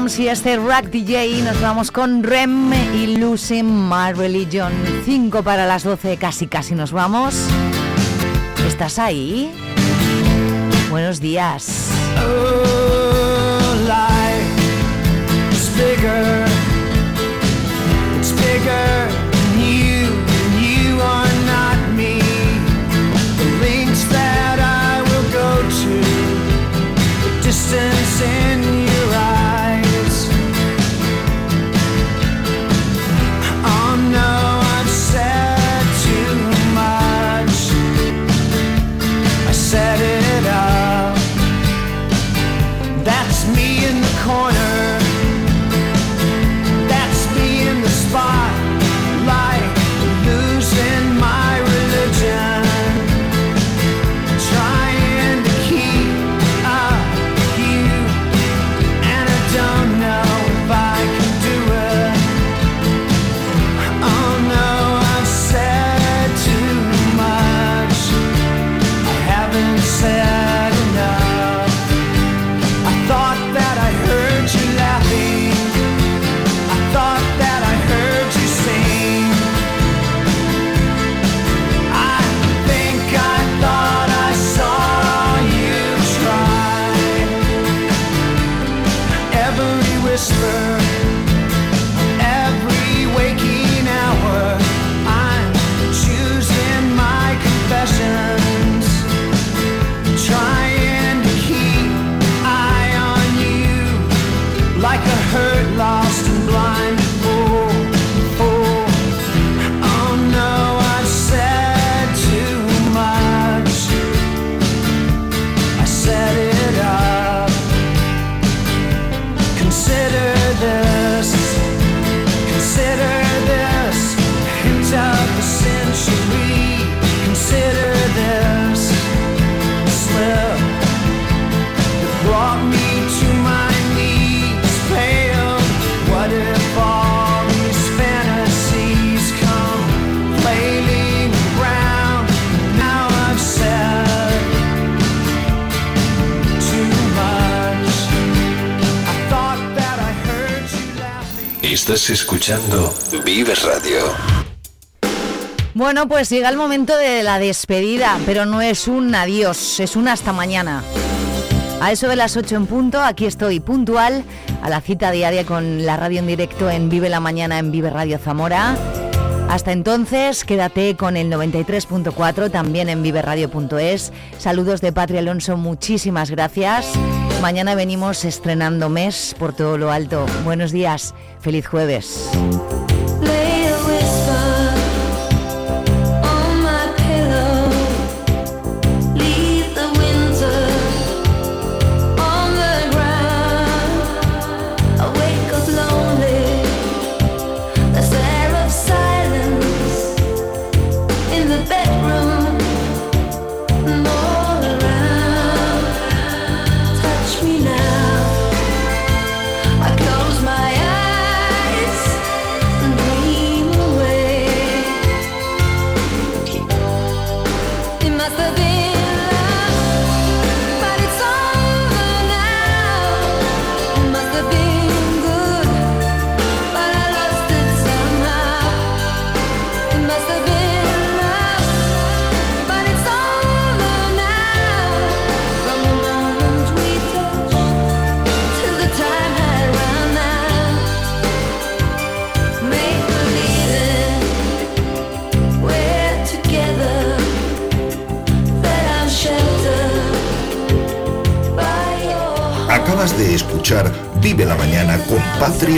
Williams y este Rack DJ. Nos vamos con Rem y Lucy My Religion. 5 para las 12, casi casi nos vamos. ¿Estás ahí? Buenos días. Oh, life. It's bigger. It's bigger. Escuchando Radio. Bueno, pues llega el momento de la despedida, pero no es un adiós, es un hasta mañana. A eso de las 8 en punto, aquí estoy puntual a la cita diaria con la radio en directo en Vive la Mañana en Vive Radio Zamora. Hasta entonces, quédate con el 93.4, también en viveradio.es. Saludos de Patria Alonso, muchísimas gracias. Mañana venimos estrenando mes por todo lo alto. Buenos días, feliz jueves.